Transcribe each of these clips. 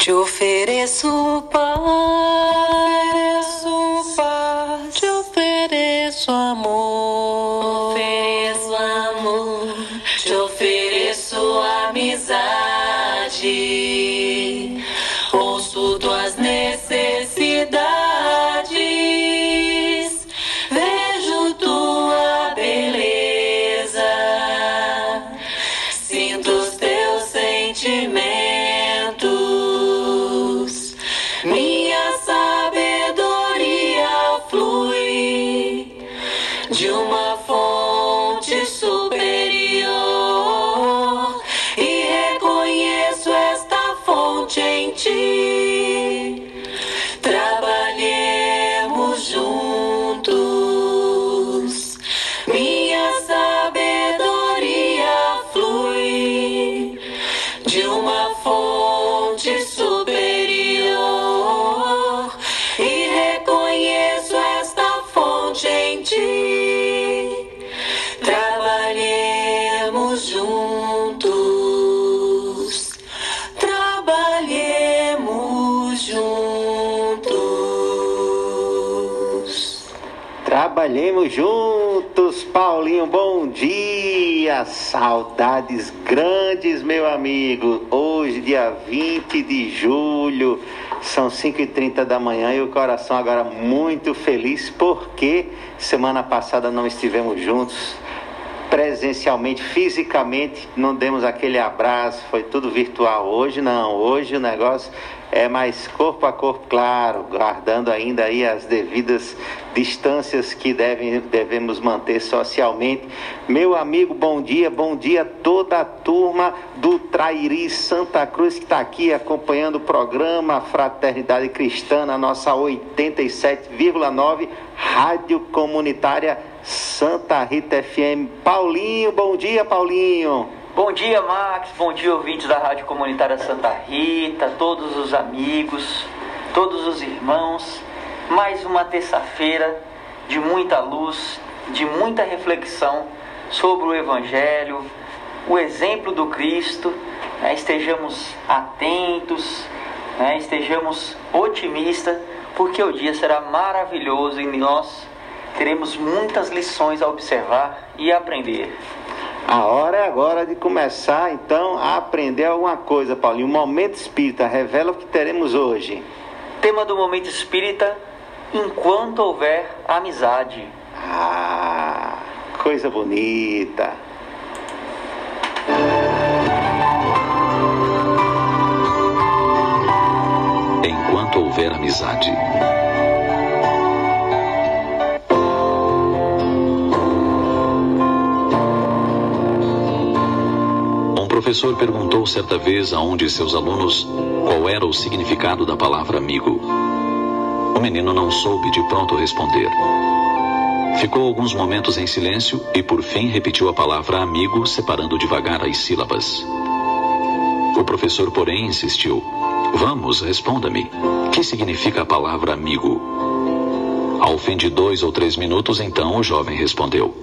Te ofereço paz, Trabalhemos juntos, Paulinho. Bom dia, saudades grandes, meu amigo. Hoje, dia 20 de julho, são 5h30 da manhã e o coração agora muito feliz porque semana passada não estivemos juntos presencialmente, fisicamente, não demos aquele abraço, foi tudo virtual. Hoje não, hoje o negócio é mais corpo a corpo, claro, guardando ainda aí as devidas distâncias que devem, devemos manter socialmente. Meu amigo, bom dia, bom dia a toda a turma do Trairi Santa Cruz que está aqui acompanhando o programa Fraternidade Cristã na nossa 87,9 Rádio Comunitária Santa Rita FM. Paulinho, bom dia, Paulinho. Bom dia, Max. Bom dia, ouvintes da Rádio Comunitária Santa Rita, todos os amigos, todos os irmãos. Mais uma terça-feira de muita luz, de muita reflexão sobre o Evangelho, o exemplo do Cristo. Né? Estejamos atentos, né? estejamos otimistas, porque o dia será maravilhoso e nós teremos muitas lições a observar e aprender. A hora é agora de começar então a aprender alguma coisa, Paulinho. O momento espírita revela o que teremos hoje. Tema do momento espírita: enquanto houver amizade. Ah, coisa bonita. Enquanto houver amizade. Professor perguntou certa vez a um de seus alunos qual era o significado da palavra amigo. O menino não soube de pronto responder. Ficou alguns momentos em silêncio e por fim repetiu a palavra amigo, separando devagar as sílabas. O professor, porém, insistiu: Vamos, responda-me. Que significa a palavra amigo? Ao fim de dois ou três minutos, então, o jovem respondeu: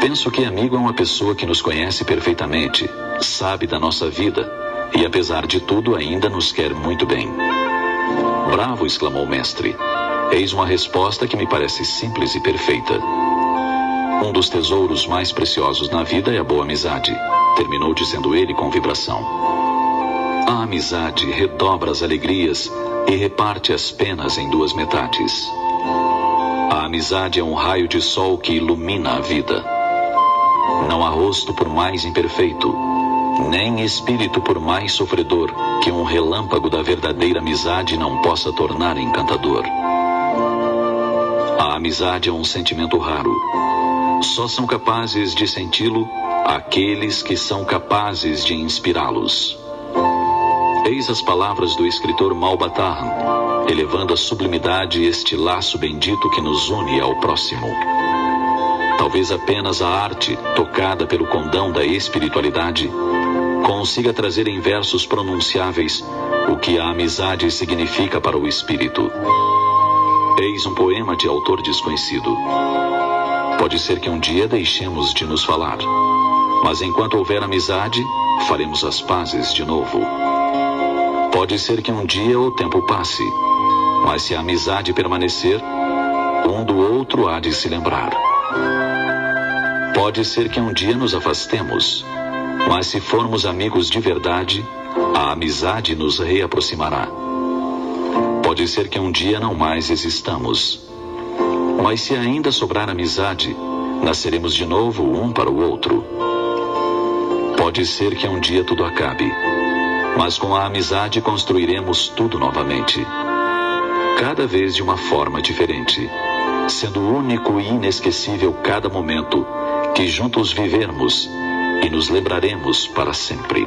Penso que amigo é uma pessoa que nos conhece perfeitamente, sabe da nossa vida e, apesar de tudo, ainda nos quer muito bem. Bravo! exclamou o mestre. Eis uma resposta que me parece simples e perfeita. Um dos tesouros mais preciosos na vida é a boa amizade, terminou dizendo ele com vibração. A amizade redobra as alegrias e reparte as penas em duas metades. A amizade é um raio de sol que ilumina a vida. Não há rosto por mais imperfeito, nem espírito por mais sofredor que um relâmpago da verdadeira amizade não possa tornar encantador. A amizade é um sentimento raro. Só são capazes de senti-lo aqueles que são capazes de inspirá-los. Eis as palavras do escritor Malbataan, elevando a sublimidade este laço bendito que nos une ao próximo. Talvez apenas a arte, tocada pelo condão da espiritualidade, consiga trazer em versos pronunciáveis o que a amizade significa para o espírito. Eis um poema de autor desconhecido. Pode ser que um dia deixemos de nos falar, mas enquanto houver amizade, faremos as pazes de novo. Pode ser que um dia o tempo passe, mas se a amizade permanecer, um do outro há de se lembrar. Pode ser que um dia nos afastemos, mas se formos amigos de verdade, a amizade nos reaproximará. Pode ser que um dia não mais existamos, mas se ainda sobrar amizade, nasceremos de novo um para o outro. Pode ser que um dia tudo acabe, mas com a amizade construiremos tudo novamente. Cada vez de uma forma diferente, sendo único e inesquecível cada momento que juntos vivermos e nos lembraremos para sempre.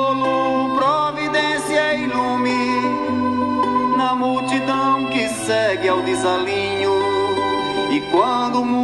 te conforte.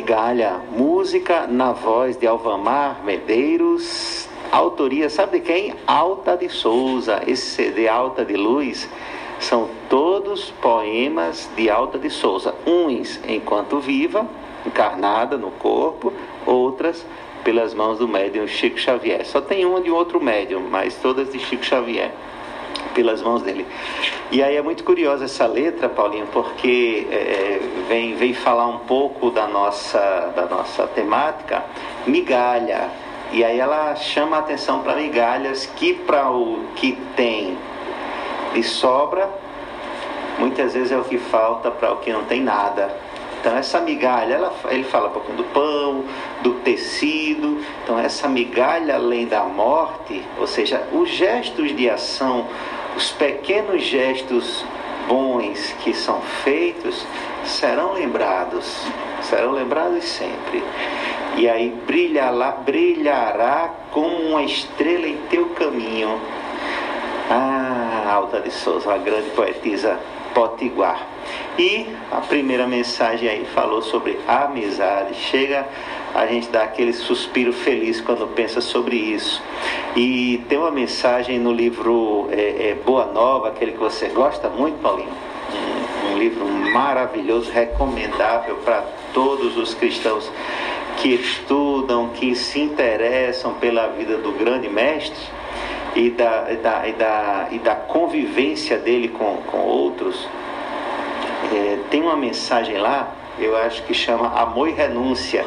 Migalha, música na voz de Alvamar Medeiros, autoria, sabe de quem? Alta de Souza. Esse CD Alta de Luz são todos poemas de Alta de Souza, uns enquanto viva, encarnada no corpo, outras pelas mãos do médium Chico Xavier. Só tem uma de outro médium, mas todas de Chico Xavier, pelas mãos dele. E aí é muito curiosa essa letra, Paulinho, porque é, vem, vem falar um pouco da nossa, da nossa temática, migalha. E aí ela chama a atenção para migalhas que para o que tem de sobra, muitas vezes é o que falta para o que não tem nada. Então essa migalha, ela, ele fala um pouquinho do pão, do tecido. Então essa migalha além da morte, ou seja, os gestos de ação, os pequenos gestos bons que são feitos serão lembrados, serão lembrados sempre. E aí brilhará, brilhará como uma estrela em teu caminho. Ah, Alta de Souza, uma grande poetisa potiguar. E a primeira mensagem aí falou sobre amizade. Chega a gente dar aquele suspiro feliz quando pensa sobre isso. E tem uma mensagem no livro é, é, Boa Nova, aquele que você gosta muito, Paulinho. Um, um livro maravilhoso, recomendável para todos os cristãos que estudam, que se interessam pela vida do grande mestre e da, e da, e da, e da convivência dele com, com outros, é, tem uma mensagem lá, eu acho que chama Amor e Renúncia,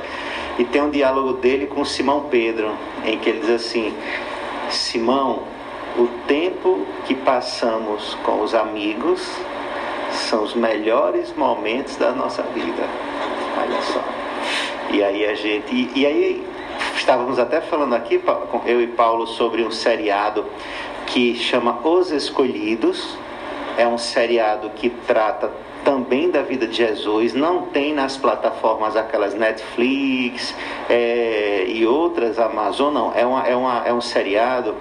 e tem um diálogo dele com Simão Pedro, em que ele diz assim: Simão, o tempo que passamos com os amigos são os melhores momentos da nossa vida. Olha só. E aí a gente. E, e aí estávamos até falando aqui, eu e Paulo, sobre um seriado que chama Os Escolhidos. É um seriado que trata também da vida de Jesus. Não tem nas plataformas aquelas Netflix é, e outras, Amazon, não. É, uma, é, uma, é um seriado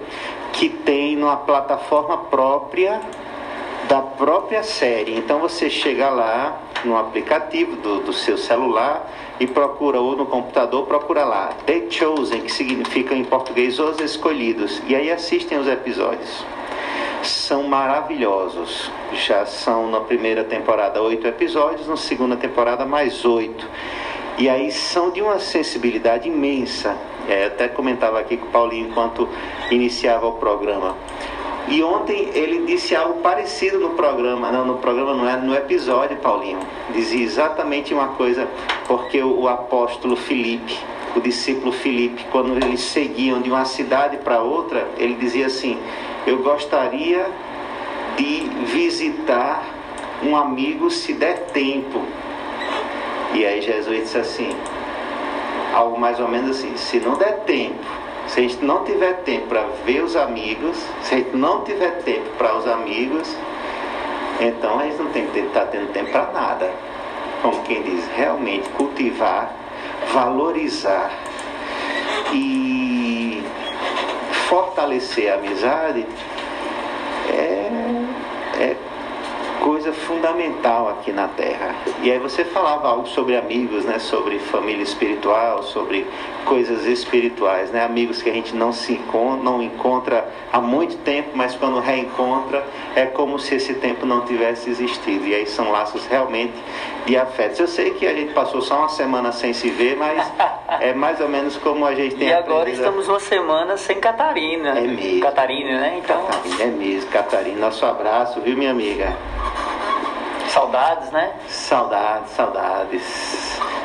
que tem numa plataforma própria da própria série. Então você chega lá no aplicativo do, do seu celular e procura, ou no computador, procura lá The Chosen, que significa em português Os Escolhidos, e aí assistem os episódios. São maravilhosos. Já são na primeira temporada oito episódios, na segunda temporada mais oito. E aí são de uma sensibilidade imensa. É, até comentava aqui com o Paulinho enquanto iniciava o programa. E ontem ele disse algo parecido no programa, não, no programa não é, no episódio, Paulinho. Dizia exatamente uma coisa, porque o, o apóstolo Filipe, o discípulo Filipe, quando eles seguiam de uma cidade para outra, ele dizia assim: Eu gostaria de visitar um amigo se der tempo. E aí Jesus disse assim, algo mais ou menos assim: Se não der tempo, se a gente não tiver tempo para ver os amigos, se a gente não tiver tempo para os amigos, então a gente não tem que estar tá tendo tempo para nada. Como quem diz, realmente cultivar, valorizar e fortalecer a amizade é, é coisa fundamental aqui na Terra. E aí você falava algo sobre amigos, né? Sobre família espiritual, sobre coisas espirituais, né? Amigos que a gente não se encontra, não encontra há muito tempo, mas quando reencontra é como se esse tempo não tivesse existido. E aí são laços realmente de afetos. Eu sei que a gente passou só uma semana sem se ver, mas é mais ou menos como a gente tem. E agora estamos uma semana sem Catarina. É mesmo. Catarina, né? Então. Catarina, é mesmo, Catarina. Nosso abraço, viu, minha amiga? Saudades, né? Saudades, saudades.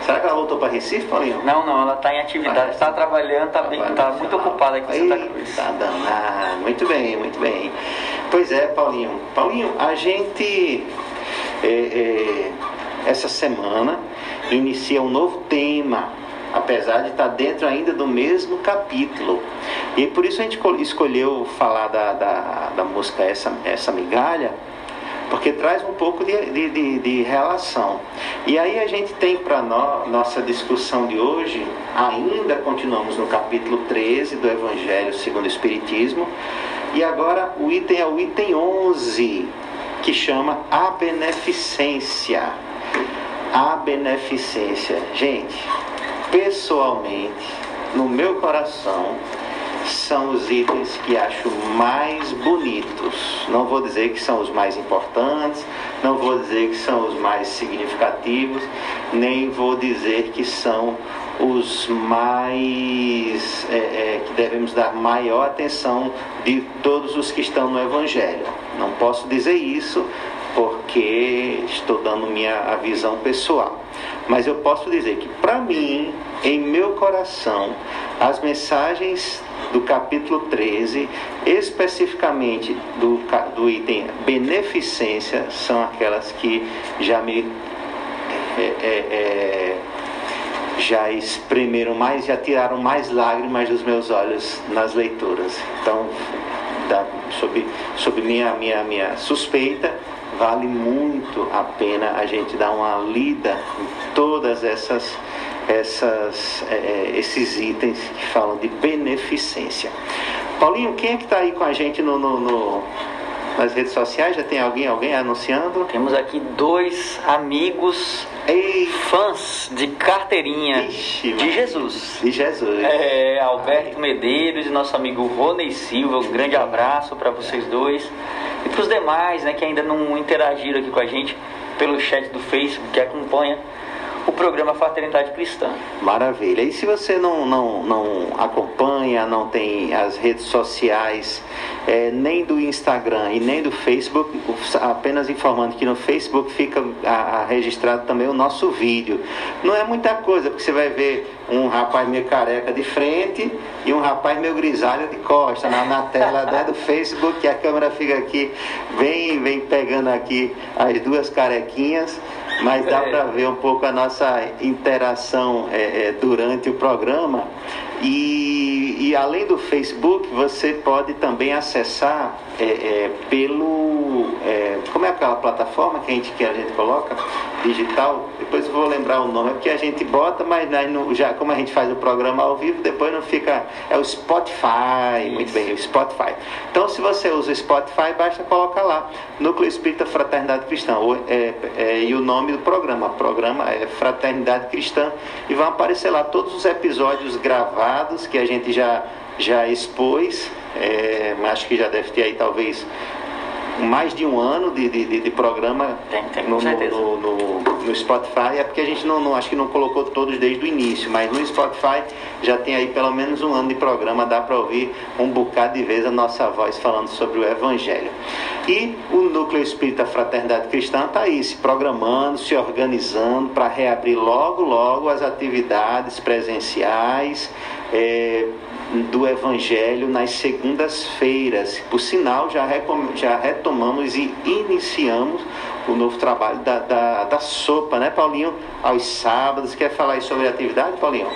Será que ela voltou para Recife, Paulinho? Não, não, ela está em atividade, está trabalhando, está tá muito ocupada aqui em Santa Cruz. Tá danado. Muito bem, muito bem. Pois é, Paulinho. Paulinho, a gente é, é, essa semana inicia um novo tema, apesar de estar dentro ainda do mesmo capítulo. E por isso a gente escolheu falar da, da, da música essa, essa Migalha porque traz um pouco de, de, de, de relação. E aí a gente tem para no, nossa discussão de hoje, ainda continuamos no capítulo 13 do Evangelho segundo o Espiritismo, e agora o item é o item 11, que chama a beneficência. a beneficência. Gente, pessoalmente, no meu coração, são os itens que acho mais bonitos. Não vou dizer que são os mais importantes, não vou dizer que são os mais significativos, nem vou dizer que são os mais é, é, que devemos dar maior atenção de todos os que estão no Evangelho. Não posso dizer isso porque estou dando minha visão pessoal. Mas eu posso dizer que para mim, em meu coração, as mensagens do capítulo 13, especificamente do, do item beneficência, são aquelas que já me é, é, é, já exprimiram mais, já tiraram mais lágrimas dos meus olhos nas leituras. Então, da, sob, sob minha, minha, minha suspeita, vale muito a pena a gente dar uma lida em todas essas, essas, é, é, esses itens que falam de beneficência. Paulinho, quem é que está aí com a gente no, no, no, nas redes sociais? Já tem alguém, alguém anunciando? Temos aqui dois amigos Ei. fãs de carteirinha Ixi, de Jesus. De Jesus. É, Alberto Ai. Medeiros e nosso amigo Rony Silva. Um grande abraço para vocês dois. E para os demais né, que ainda não interagiram aqui com a gente pelo chat do Facebook que acompanha o programa Fraternidade Cristã. Maravilha. E se você não, não, não acompanha, não tem as redes sociais, é, nem do Instagram e nem do Facebook, apenas informando que no Facebook fica a, a registrado também o nosso vídeo. Não é muita coisa, porque você vai ver um rapaz meio careca de frente e um rapaz meio grisalho de costa na, na tela né, do Facebook, a câmera fica aqui, vem, vem pegando aqui as duas carequinhas mas dá para ver um pouco a nossa interação é, é, durante o programa. E, e, além do Facebook, você pode também acessar é, é pelo. É, como é aquela plataforma que a gente, que a gente coloca? Digital. Depois eu vou lembrar o nome, porque a gente bota, mas não, já, como a gente faz o programa ao vivo, depois não fica. É o Spotify. Isso. Muito bem, o Spotify. Então, se você usa o Spotify, basta colocar lá. Núcleo Espírita Fraternidade Cristã. É, é, e o nome do programa. O programa é Fraternidade Cristã. E vão aparecer lá todos os episódios gravados que a gente já, já expôs. É, acho que já deve ter aí talvez mais de um ano de, de, de programa tem, tem, no, no, no, no, Spotify. É porque a gente não, não, acho que não colocou todos desde o início, mas no Spotify já tem aí pelo menos um ano de programa, dá para ouvir um bocado de vez a nossa voz falando sobre o Evangelho. E o Núcleo Espírita Fraternidade Cristã está aí se programando, se organizando para reabrir logo, logo as atividades presenciais. É, do Evangelho nas segundas-feiras. Por sinal, já, já retomamos e iniciamos o novo trabalho da, da, da, sopa, né, Paulinho? Aos sábados. Quer falar aí sobre a atividade, Paulinho?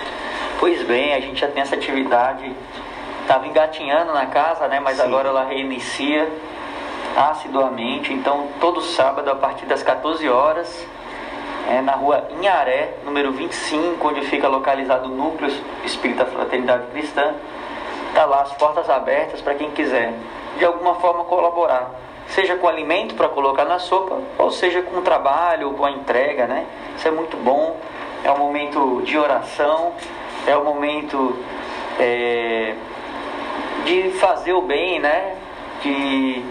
Pois bem, a gente já tem essa atividade. Estava engatinhando na casa, né? Mas Sim. agora ela reinicia assiduamente. Então, todo sábado, a partir das 14 horas, é, na rua Inharé, número 25, onde fica localizado o Núcleo Espírita Fraternidade Cristã. Está lá as portas abertas para quem quiser, de alguma forma, colaborar. Seja com alimento para colocar na sopa, ou seja com trabalho, ou com a entrega, né? Isso é muito bom. É um momento de oração, é um momento é, de fazer o bem, né? De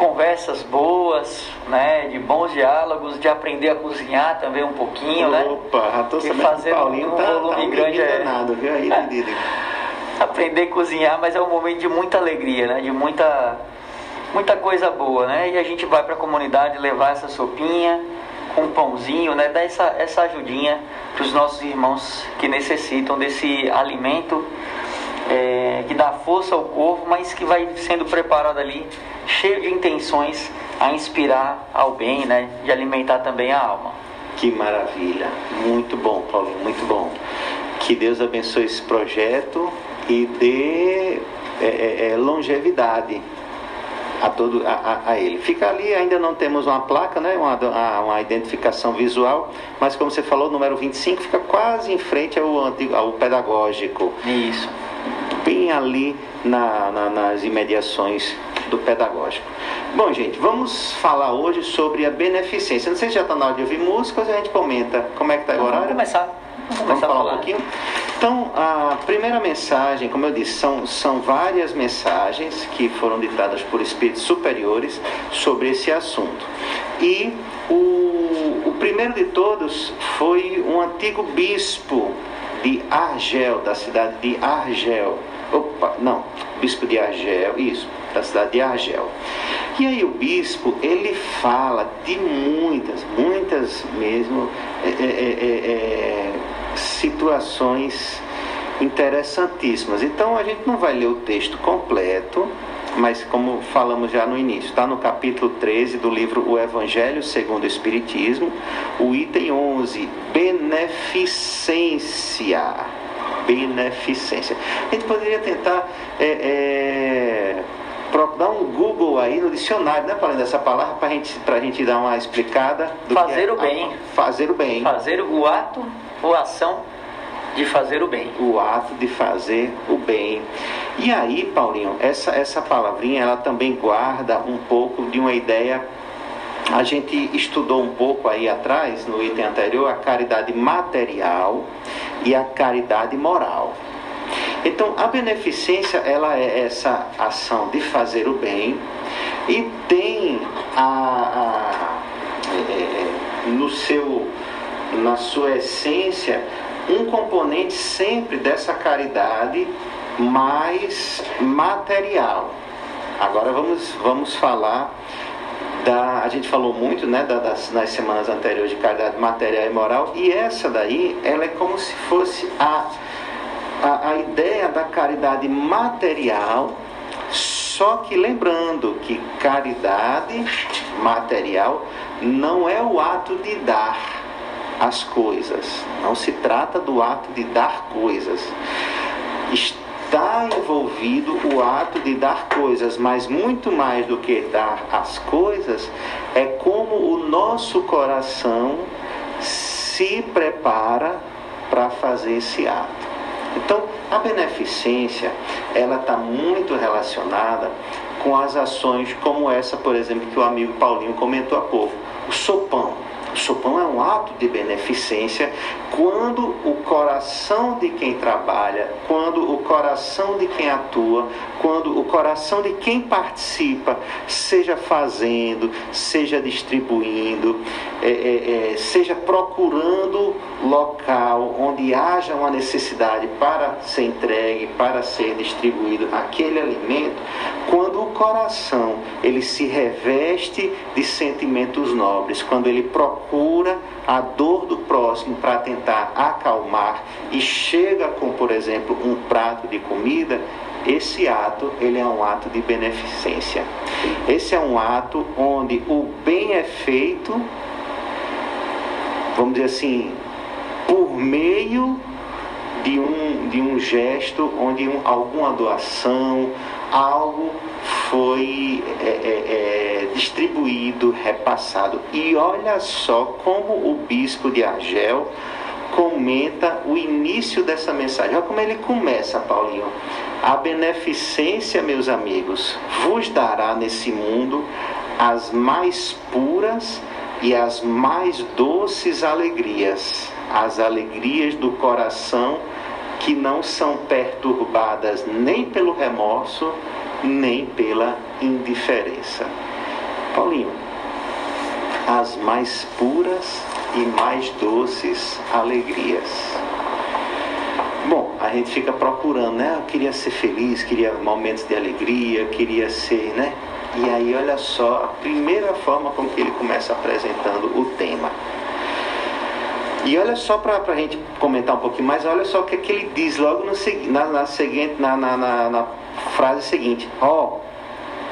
conversas boas, né, de bons diálogos, de aprender a cozinhar também um pouquinho, Opa, né? Opa, tô sabendo fazer que o Paulinho um tá, volume tá grande é nada, viu aí, aprender a cozinhar, mas é um momento de muita alegria, né? De muita muita coisa boa, né? E a gente vai para a comunidade levar essa sopinha com um pãozinho, né? Dar essa, essa ajudinha para os nossos irmãos que necessitam desse alimento é, que dá força ao corpo, mas que vai sendo preparado ali, cheio de intenções a inspirar ao bem, né? De alimentar também a alma. Que maravilha! Muito bom, Paulo, muito bom. Que Deus abençoe esse projeto e dê é, é, é longevidade a todo a, a, ele. Fica ali, ainda não temos uma placa, né, uma, uma identificação visual, mas como você falou, o número 25 fica quase em frente ao, antigo, ao pedagógico. Isso bem ali na, na, nas imediações do pedagógico. Bom, gente, vamos falar hoje sobre a beneficência. Não sei se já está na hora de ouvir música ou se a gente comenta. Como é que está agora? Vamos começar. Vamos, vamos falar, falar um pouquinho? Então, a primeira mensagem, como eu disse, são, são várias mensagens que foram ditadas por espíritos superiores sobre esse assunto. E o, o primeiro de todos foi um antigo bispo de Argel, da cidade de Argel. Opa, não, bispo de Argel, isso, da cidade de Argel. E aí o bispo, ele fala de muitas, muitas mesmo é, é, é, é situações interessantíssimas. Então a gente não vai ler o texto completo, mas como falamos já no início, está no capítulo 13 do livro O Evangelho segundo o Espiritismo, o item 11, beneficência. Beneficência. A gente poderia tentar é, é, dar um Google aí no dicionário, né, falando dessa palavra, para gente, a gente dar uma explicada. fazer é, o bem. Fazer o bem. Fazer o ato ou ação de fazer o bem. O ato de fazer o bem. E aí, Paulinho, essa, essa palavrinha, ela também guarda um pouco de uma ideia. A gente estudou um pouco aí atrás, no item anterior, a caridade material e a caridade moral. Então, a beneficência, ela é essa ação de fazer o bem e tem a, a é, no seu, na sua essência, um componente sempre dessa caridade mais material. Agora vamos, vamos falar da. A gente falou muito né, das, nas semanas anteriores de caridade material e moral, e essa daí ela é como se fosse a, a, a ideia da caridade material, só que lembrando que caridade material não é o ato de dar as coisas. Não se trata do ato de dar coisas. Está envolvido o ato de dar coisas, mas muito mais do que dar as coisas, é como o nosso coração se prepara para fazer esse ato. Então, a beneficência, ela está muito relacionada com as ações como essa, por exemplo, que o amigo Paulinho comentou há pouco, o sopão. O sopão é um ato de beneficência quando o coração de quem trabalha, quando o coração de quem atua, quando o coração de quem participa, seja fazendo, seja distribuindo, é, é, é, seja procurando local onde haja uma necessidade para ser entregue, para ser distribuído aquele alimento, quando o coração ele se reveste de sentimentos nobres, quando ele procura a dor do próximo para tentar acalmar e chega com, por exemplo, um prato de comida, esse ato ele é um ato de beneficência. Esse é um ato onde o bem é feito, vamos dizer assim, por meio de um, de um gesto onde um, alguma doação, algo foi é, é, é, distribuído, repassado. E olha só como o bispo de Argel comenta o início dessa mensagem. Olha como ele começa, Paulinho. A beneficência, meus amigos, vos dará nesse mundo as mais puras e as mais doces alegrias, as alegrias do coração que não são perturbadas nem pelo remorso, nem pela indiferença. Paulinho, as mais puras e mais doces alegrias. Bom, a gente fica procurando, né? Eu queria ser feliz, queria momentos de alegria, queria ser, né? E aí, olha só, a primeira forma como que ele começa apresentando o tema. E olha só para a gente comentar um pouquinho mais, olha só o que, é que ele diz logo no, na, na, seguinte, na, na, na, frase seguinte: Ó, oh,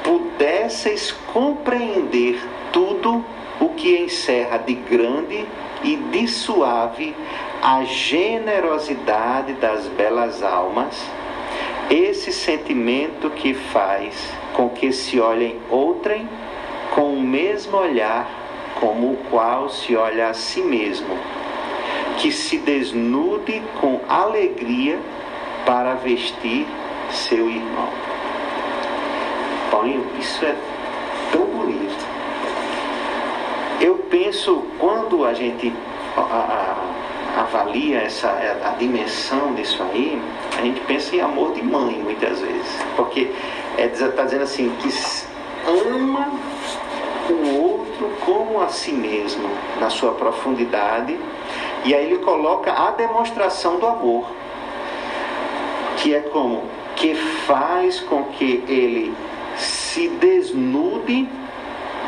pudesseis compreender tudo o que encerra de grande e de suave a generosidade das belas almas, esse sentimento que faz com que se olhem outrem com o mesmo olhar como o qual se olha a si mesmo, que se desnude com alegria para vestir seu irmão. Paulinho, isso é tão bonito. Eu penso, quando a gente a, a, avalia essa, a dimensão disso aí, a gente pensa em amor de mãe muitas vezes. Porque está é, dizendo assim, que ama o outro como a si mesmo, na sua profundidade, e aí ele coloca a demonstração do amor, que é como que faz com que ele se desnude.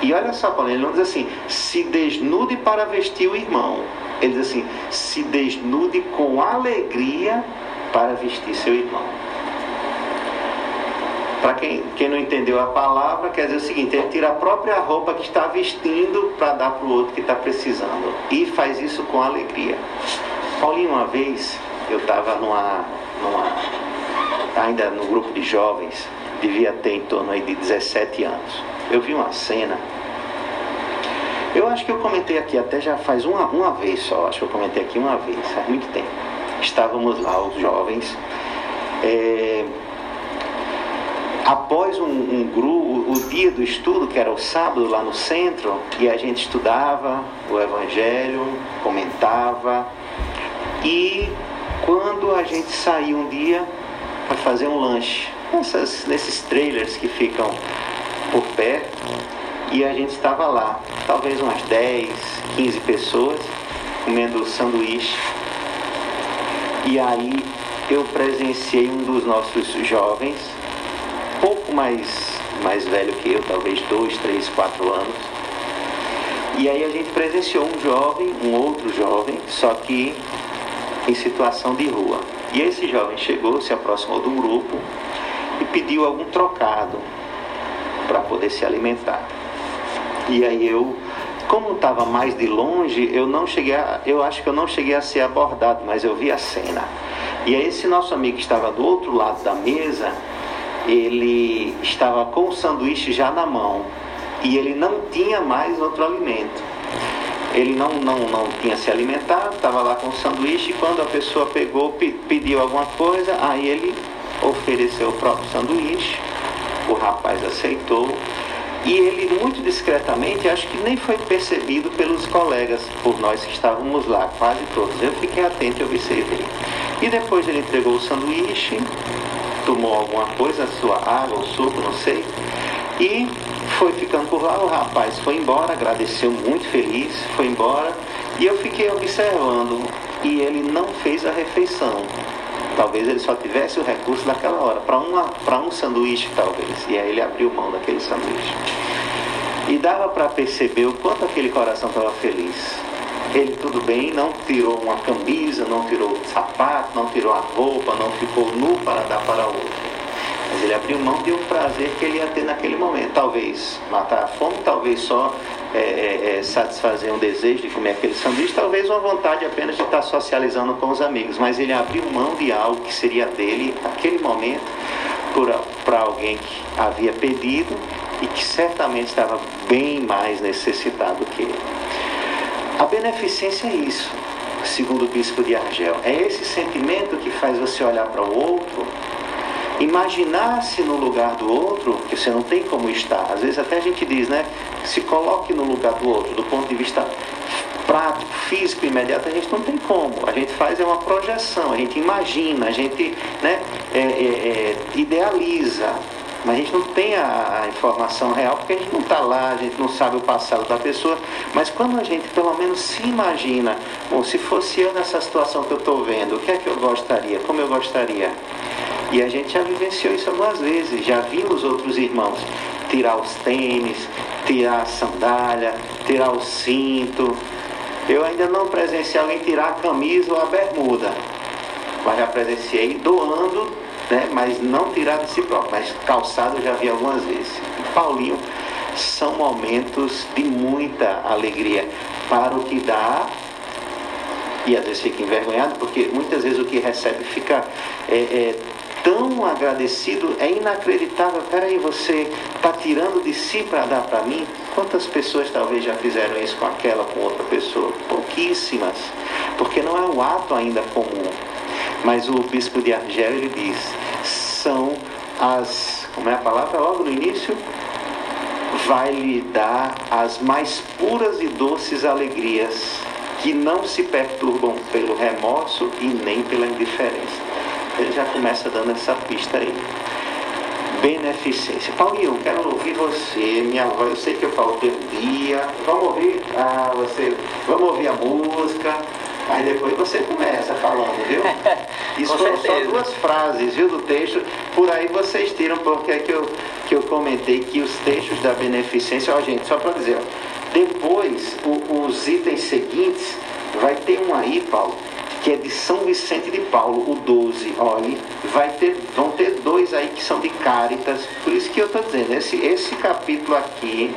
E olha só, Paulo, ele não diz assim, se desnude para vestir o irmão. Ele diz assim, se desnude com alegria para vestir seu irmão. Para quem, quem não entendeu a palavra, quer dizer o seguinte: ele tira a própria roupa que está vestindo para dar para o outro que está precisando. E faz isso com alegria. Paulinho, uma vez, eu estava numa, numa. ainda no grupo de jovens, devia ter em torno aí de 17 anos. Eu vi uma cena. Eu acho que eu comentei aqui até já faz uma, uma vez só, acho que eu comentei aqui uma vez, faz muito tempo. Estávamos lá, os jovens. É, após um, um grupo, o dia do estudo, que era o sábado lá no centro, e a gente estudava o Evangelho, comentava, e quando a gente saiu um dia para fazer um lanche, nessas, nesses trailers que ficam por perto, e a gente estava lá, talvez umas 10, 15 pessoas, comendo sanduíche, e aí eu presenciei um dos nossos jovens pouco mais, mais velho que eu, talvez dois, três, quatro anos. E aí a gente presenciou um jovem, um outro jovem, só que em situação de rua. E esse jovem chegou, se aproximou do grupo e pediu algum trocado para poder se alimentar. E aí eu, como estava mais de longe, eu não cheguei a, eu acho que eu não cheguei a ser abordado, mas eu vi a cena. E aí esse nosso amigo que estava do outro lado da mesa, ele estava com o sanduíche já na mão e ele não tinha mais outro alimento. Ele não, não, não tinha se alimentado, estava lá com o sanduíche e quando a pessoa pegou, pediu alguma coisa, aí ele ofereceu o próprio sanduíche, o rapaz aceitou e ele muito discretamente, acho que nem foi percebido pelos colegas, por nós que estávamos lá, quase todos. Eu fiquei atento e observei. E depois ele entregou o sanduíche, tomou alguma coisa, sua água ou suco, não sei, e foi ficando por lá. O rapaz foi embora, agradeceu muito feliz, foi embora, e eu fiquei observando, e ele não fez a refeição. Talvez ele só tivesse o recurso daquela hora, para um sanduíche, talvez. E aí ele abriu mão daquele sanduíche. E dava para perceber o quanto aquele coração estava feliz ele tudo bem, não tirou uma camisa, não tirou o sapato, não tirou a roupa, não ficou nu para dar para outro. Mas ele abriu mão de um prazer que ele ia ter naquele momento. Talvez matar a fome, talvez só é, é, é, satisfazer um desejo de comer aquele sanduíche, talvez uma vontade apenas de estar socializando com os amigos. Mas ele abriu mão de algo que seria dele naquele momento para alguém que havia pedido e que certamente estava bem mais necessitado que ele. A beneficência é isso, segundo o bispo de Argel. É esse sentimento que faz você olhar para o outro, imaginar-se no lugar do outro, que você não tem como estar. Às vezes até a gente diz, né? Se coloque no lugar do outro, do ponto de vista prático, físico, imediato, a gente não tem como. A gente faz é uma projeção, a gente imagina, a gente né, é, é, é, idealiza. Mas a gente não tem a, informação real porque a gente não está lá, a gente não sabe o passado da pessoa. Mas quando a gente pelo menos se imagina, bom, se fosse eu nessa situação que eu estou vendo, o que é que eu gostaria? Como eu gostaria? E a gente já vivenciou isso algumas vezes, já vimos outros irmãos tirar os tênis, tirar a sandália, tirar o cinto. Eu ainda não presenciei alguém tirar a camisa ou a bermuda, mas já presenciei doando né? mas não tirar de si próprio, mas calçado eu já vi algumas vezes. Paulinho são momentos de muita alegria para o que dá e às vezes fica envergonhado porque muitas vezes o que recebe fica é, é, tão agradecido, é inacreditável. Peraí, você está tirando de si para dar para mim? Quantas pessoas talvez já fizeram isso com aquela, com outra pessoa? Pouquíssimas, porque não é um ato ainda comum. Mas o bispo de Argel ele diz: são as, como é a palavra logo no início? vai lhe dar as mais puras e doces alegrias, que não se perturbam pelo remorso e nem pela indiferença. Ele já começa dando essa pista aí. Beneficência. Paulinho, quero ouvir você, minha voz. Eu sei que eu falo pelo dia. Vamos ouvir? Ah, você. Vamos ouvir a música. Aí depois você começa falando, viu? Isso foram só duas frases, viu, do texto. Por aí vocês tiram, porque é que eu, que eu comentei que os textos da beneficência, ó gente, só para dizer, ó, depois o, os itens seguintes, vai ter um aí, Paulo, que é de São Vicente de Paulo, o 12, olha, vai ter, vão ter dois aí que são de Cáritas, por isso que eu estou dizendo, esse, esse capítulo aqui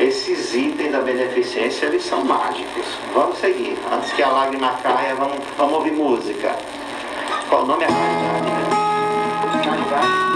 esses itens da beneficência, eles são mágicos. Vamos seguir. Antes que a lágrima caia, vamos, vamos ouvir música. Qual o nome é Caridade, né? Caridade.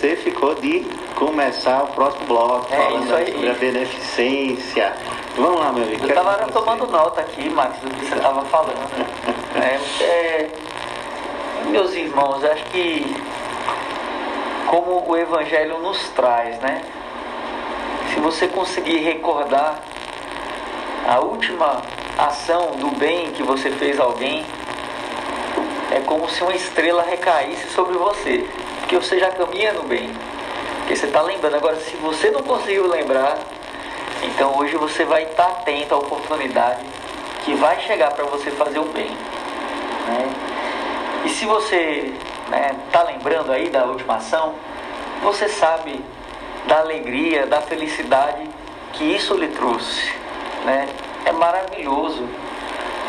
Você ficou de começar o próximo bloco É falando aí. sobre a beneficência. Vamos lá, meu amigo. Eu estava tomando nota aqui, Max, do que você estava falando. É, é, meus irmãos, acho que como o Evangelho nos traz, né? Se você conseguir recordar a última ação do bem que você fez a alguém, é como se uma estrela recaísse sobre você, porque você já caminha no bem, porque você está lembrando. Agora, se você não conseguiu lembrar, então hoje você vai estar atento à oportunidade que vai chegar para você fazer o bem. né? E se você está lembrando aí da última ação, você sabe da alegria, da felicidade que isso lhe trouxe. Né? É maravilhoso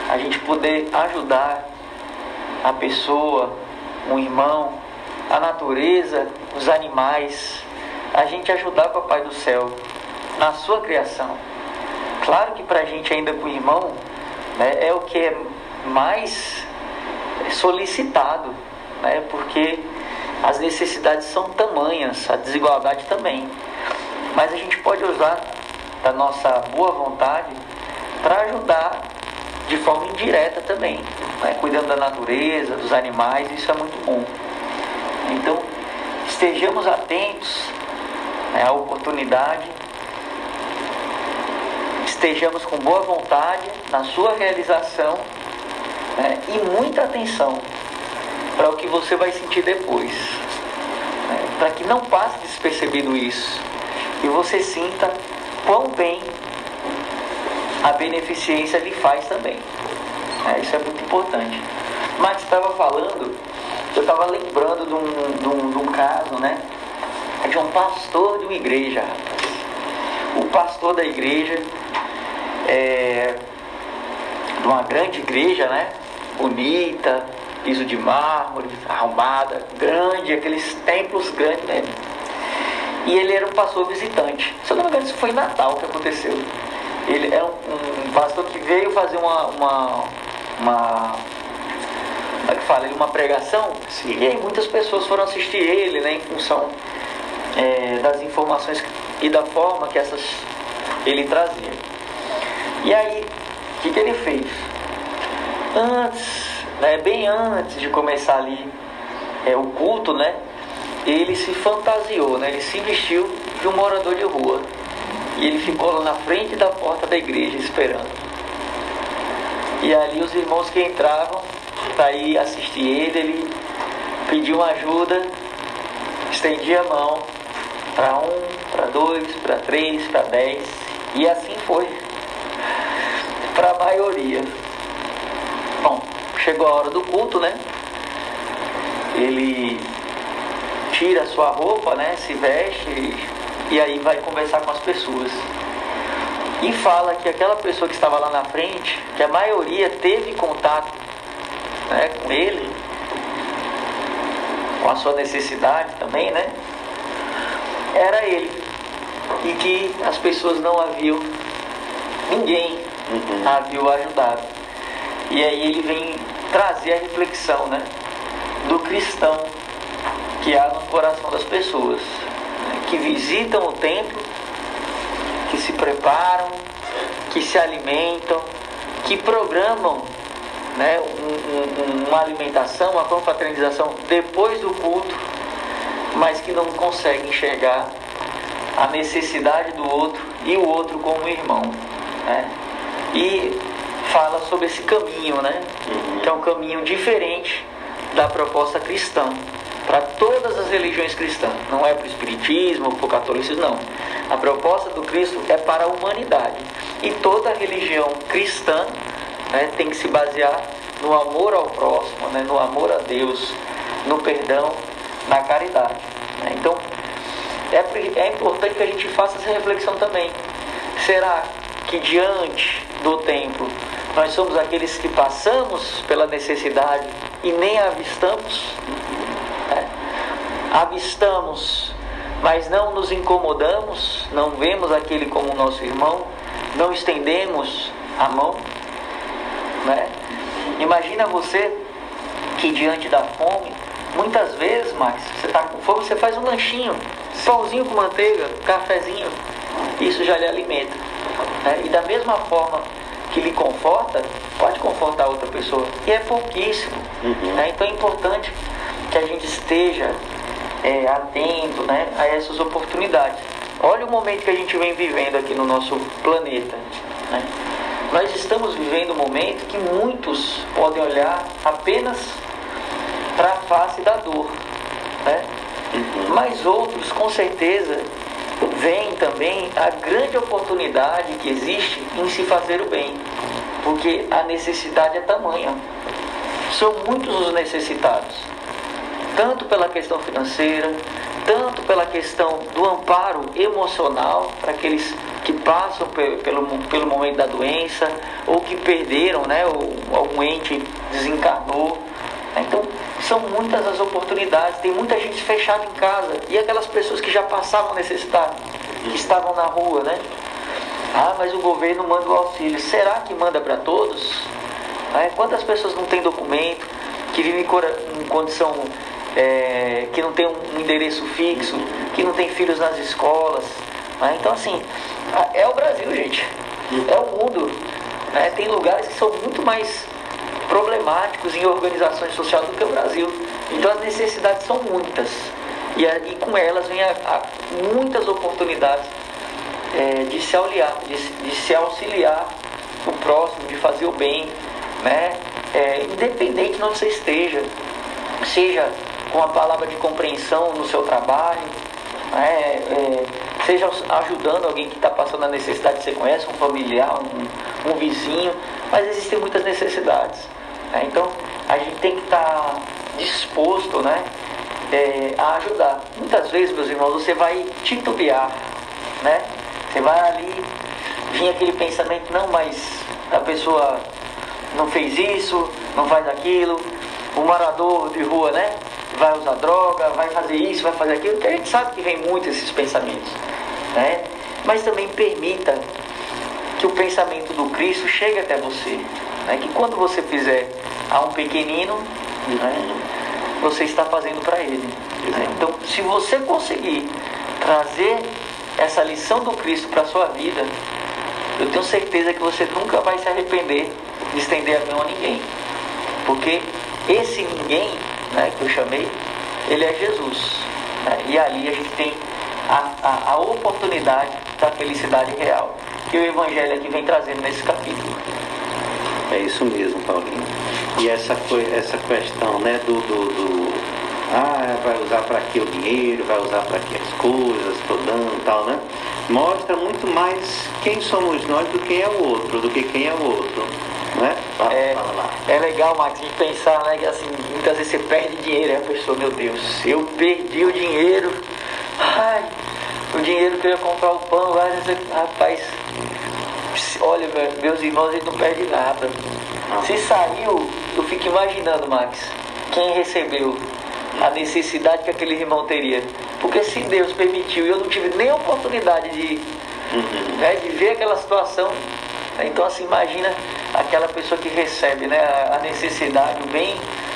a gente poder ajudar a pessoa, um irmão, a natureza, os animais, a gente ajudar o Papai do Céu na sua criação. Claro que para a gente ainda com o irmão né, é o que é mais solicitado, né, porque as necessidades são tamanhas, a desigualdade também. Mas a gente pode usar da nossa boa vontade para ajudar de forma indireta também, né, cuidando da natureza, dos animais, isso é muito bom. Então, estejamos atentos né, à oportunidade estejamos com boa vontade na sua realização né, e muita atenção para o que você vai sentir depois. né, para que não passe despercebido isso e você sinta quão bem a beneficência lhe faz também. É, isso é muito importante. Max estava falando, eu estava lembrando de um, de, um, de um caso, né? De um pastor de uma igreja, rapaz. O pastor da igreja é, de uma grande igreja, né? Bonita, piso de mármore, arrumada, grande, aqueles templos grandes mesmo. E ele era um pastor visitante. Se eu não me engano, isso foi em Natal que aconteceu. Ele é um, um pastor que veio fazer uma, uma, uma é que fala? Uma pregação. Sim. E aí muitas pessoas foram assistir ele, né? Em função é, das informações e da forma que essas ele trazia. E aí, o que, que ele fez? Antes, né, bem antes de começar ali é, o culto, né? Ele se fantasiou, né? Ele se vestiu de um morador de rua. E ele ficou lá na frente da porta da igreja esperando. E ali os irmãos que entravam para ir assistir ele, ele pediu uma ajuda, estendia a mão para um, para dois, para três, para dez. E assim foi para a maioria. Bom, chegou a hora do culto, né? Ele tira a sua roupa, né? Se veste e, e aí vai conversar com as pessoas. E fala que aquela pessoa que estava lá na frente, que a maioria teve contato né, com ele, com a sua necessidade também, né? Era ele. E que as pessoas não haviam, ninguém Uhum. havia ajudado. E aí ele vem trazer a reflexão, né? Do cristão que há no coração das pessoas, né, que visitam o templo, que se preparam, que se alimentam, que programam né, um- um- uma alimentação, uma confraternização depois do culto, mas que não conseguem enxergar a necessidade do outro e o outro como irmão. Né? E fala sobre esse caminho, né? que é um caminho diferente da proposta cristã para todas as religiões cristãs. Não é para o espiritismo, para o catolicismo, não. A proposta do Cristo é para a humanidade. E toda religião cristã né, tem que se basear no amor ao próximo, né, no amor a Deus, no perdão, na caridade. né. Então, é, é importante que a gente faça essa reflexão também. Será que diante do tempo nós somos aqueles que passamos pela necessidade e nem avistamos? né? Avistamos, mas não nos incomodamos, não vemos aquele como nosso irmão, não estendemos a mão. Né? Imagina você que diante da fome muitas vezes, Max, você tá com fome, você faz um lanchinho, pãozinho com manteiga, cafezinho, isso já lhe alimenta. Né? E da mesma forma que lhe conforta, pode confortar outra pessoa. E é pouquíssimo. Uhum. Né? Então é importante que a gente esteja é, atento né, a essas oportunidades. Olha o momento que a gente vem vivendo aqui no nosso planeta. Né? Nós estamos vivendo um momento que muitos podem olhar apenas para a face da dor. Né? Uhum. Mas outros, com certeza, veem também a grande oportunidade que existe em se fazer o bem, porque a necessidade é tamanha. São muitos os necessitados, tanto pela questão financeira, tanto pela questão do amparo emocional para aqueles que passam pelo, pelo momento da doença ou que perderam, né, ou algum ente desencarnou. Então, são muitas as oportunidades, tem muita gente fechada em casa e aquelas pessoas que já passavam necessidade, que estavam na rua, né? Ah, mas o governo manda o auxílio. Será que manda para todos? É, quantas pessoas não têm documento, que vivem em condição é, que não tem um endereço fixo, que não tem filhos nas escolas? Né? Então, assim, é o Brasil, gente. É o mundo. Né? Tem lugares que são muito mais problemáticos em organizações sociais do que o Brasil. Então as necessidades são muitas. E, e com elas vem a, a muitas oportunidades é, de, se auxiliar, de, de, se auxiliar o próximo, de fazer o bem, né? É, independente de onde você esteja, seja com a palavra de compreensão no seu trabalho, né? é, seja ajudando alguém que está passando a necessidade você conhece, um familiar, um, um vizinho, mas existem muitas necessidades. Né? Então a gente tem que estar tá disposto né, é, a ajudar. Muitas vezes, meus irmãos, você vai titubear, né? Você vai ali, vir aquele pensamento, não, mas a pessoa não fez isso, não faz aquilo, o morador de rua, né? Vai usar droga, vai fazer isso, vai fazer aquilo, que a gente sabe que vem muito esses pensamentos, né? Mas também permita que o pensamento do Cristo chegue até você. Né? Que quando você fizer a um pequenino, né? você está fazendo para ele. Né? Então, se você conseguir trazer essa lição do Cristo para a sua vida, eu tenho certeza que você nunca vai se arrepender de estender a mão a ninguém. Porque esse ninguém né, que eu chamei, ele é Jesus. Né? E ali a gente tem a, a, a oportunidade da felicidade real. Que o Evangelho aqui vem trazendo nesse capítulo. É isso mesmo, Paulinho. E essa, essa questão né, do, do, do ah, vai usar para que o dinheiro, vai usar para que as coisas, dando e tal, né? Mostra muito mais quem somos nós do que é o outro, do que quem é o outro. Né? É, lá. é legal, Max, de pensar né, que assim, muitas vezes você perde dinheiro, e a pessoa, meu Deus, eu perdi o dinheiro. Ai, o dinheiro que eu ia comprar o pão, rapaz, olha, meus irmãos, ele não perde nada. Se saiu, eu fico imaginando, Max, quem recebeu a necessidade que aquele irmão teria. Porque se Deus permitiu e eu não tive nem a oportunidade de, uhum. né, de ver aquela situação, então assim, imagina aquela pessoa que recebe né, a necessidade, o bem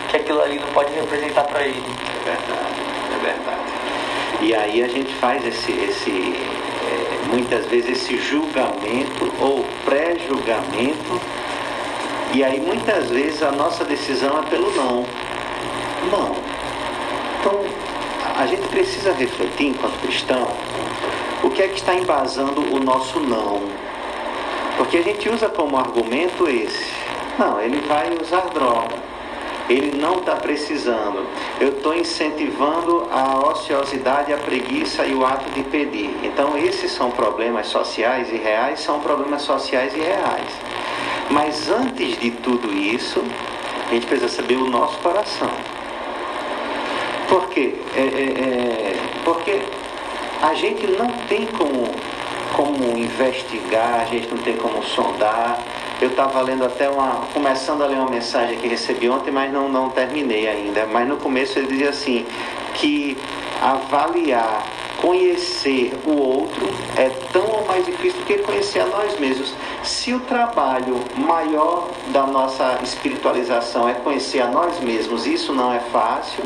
que aquilo ali não pode representar para ele. É verdade, é verdade. E aí a gente faz esse, esse é, muitas vezes esse julgamento ou pré-julgamento e aí muitas vezes a nossa decisão é pelo não. Não. Então a gente precisa refletir enquanto cristão o que é que está embasando o nosso não. Porque a gente usa como argumento esse. Não, ele vai usar droga. Ele não está precisando. Eu estou incentivando a ociosidade, a preguiça e o ato de pedir. Então, esses são problemas sociais e reais, são problemas sociais e reais. Mas antes de tudo isso, a gente precisa saber o nosso coração. Por quê? É, é, é, porque a gente não tem como, como investigar, a gente não tem como sondar. Eu estava lendo até uma. começando a ler uma mensagem que recebi ontem, mas não, não terminei ainda. Mas no começo ele dizia assim, que avaliar conhecer o outro é tão ou mais difícil do que conhecer a nós mesmos. Se o trabalho maior da nossa espiritualização é conhecer a nós mesmos, isso não é fácil,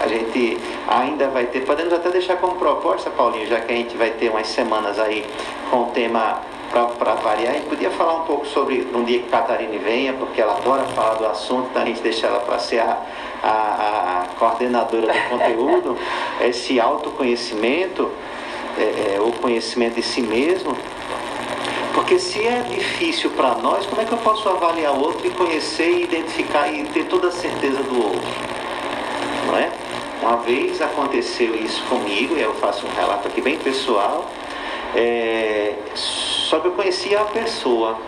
A gente ainda vai ter, podemos até deixar como proposta, Paulinho, já que a gente vai ter umas semanas aí com o tema para variar, a gente podia falar um pouco sobre um dia que Catarine venha, porque ela adora falar do assunto, então a gente deixa ela para ser a, a, a, coordenadora do conteúdo, esse autoconhecimento, é, é, o conhecimento de si mesmo, porque se é difícil para nós, como é que eu posso avaliar o outro e conhecer, identificar e ter toda a certeza do outro? Não é? Uma vez aconteceu isso comigo, e eu faço um relato aqui bem pessoal, é, só que eu conhecia a pessoa.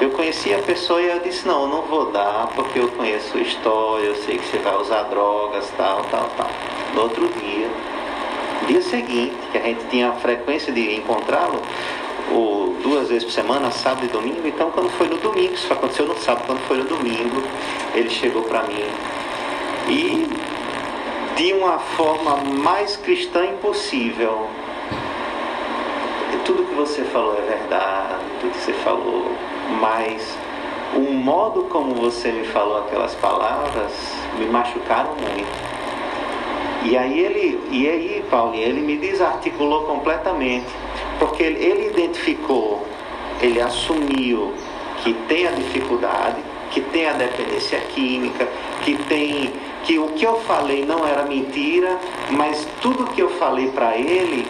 Eu conhecia a pessoa e eu disse, não, eu não vou dar porque eu conheço a história, eu sei que você vai usar drogas, tal, tal, tal. No outro dia, dia seguinte, que a gente tinha a frequência de encontrá-lo, ou duas vezes por semana, sábado e domingo, então quando foi no domingo, isso aconteceu no sábado, quando foi no domingo, ele chegou para mim e de uma forma mais cristã impossível, tudo que você falou é verdade, tudo que você falou, mas o modo como você me falou aquelas palavras me machucaram muito. E aí ele, e aí, Paulinho, ele me desarticulou completamente, porque ele, ele identificou, ele assumiu que tem a dificuldade, que tem a dependência química, que tem que o que eu falei não era mentira, mas tudo que eu falei para ele